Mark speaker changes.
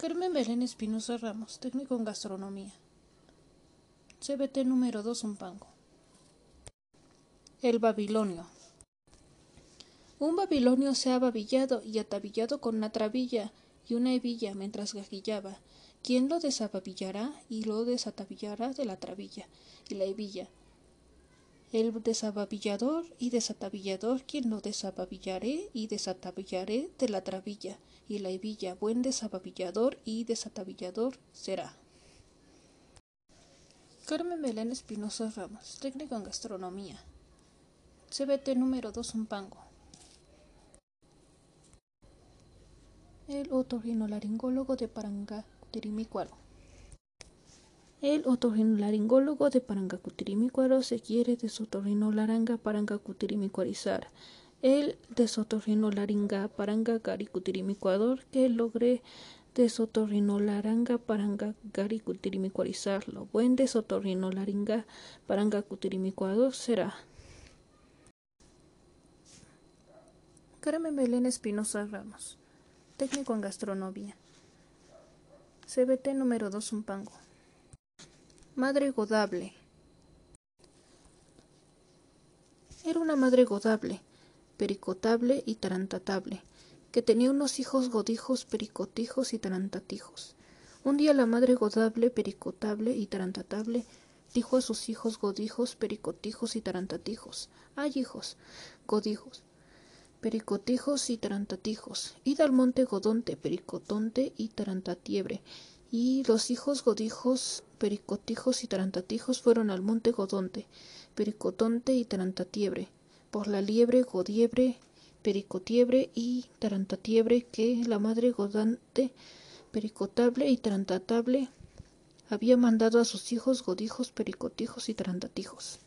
Speaker 1: Carmen Belén Espinosa Ramos, técnico en gastronomía. CBT número 2, Zumpango. El Babilonio. Un babilonio se ha babillado y atabillado con una trabilla y una hebilla mientras gajillaba. ¿Quién lo desababillará y lo desatabillará de la trabilla y la hebilla? El desababillador y desatabillador, quien lo desababillaré y desatabillaré de la trabilla y la hebilla, buen desababillador y desatabillador será. Carmen Belén Espinosa Ramos, técnico en gastronomía. CBT número 2, Zumpango. El otorrinolaringólogo de Parangacutirimicuaro. El otorrinolaringólogo de Parangacutirimicuaro se quiere desotorrinolaranga parangacutirimicuarizar. El desotorrinolaringa parangagaricutirimikuador que logre desotorrinolaranga parangagaricutirimikuarizarlo. Buen desotorrinolaringa parangacutirimicuador será. Carmen Belén Espinosa Ramos, técnico en gastronomía. CBT número 2 Zumpango. Madre godable. Era una madre godable, pericotable y tarantatable, que tenía unos hijos godijos, pericotijos y tarantatijos. Un día la madre godable, pericotable y tarantatable dijo a sus hijos godijos, pericotijos y tarantatijos: ¡Ay, hijos! Godijos pericotijos y tarantatijos, id al monte Godonte, pericotonte y tarantatiebre. Y los hijos godijos, pericotijos y tarantatijos fueron al monte Godonte, pericotonte y tarantatiebre, por la liebre, godiebre, pericotiebre y tarantatiebre que la madre Godante, pericotable y tarantatable, había mandado a sus hijos godijos, pericotijos y tarantatijos.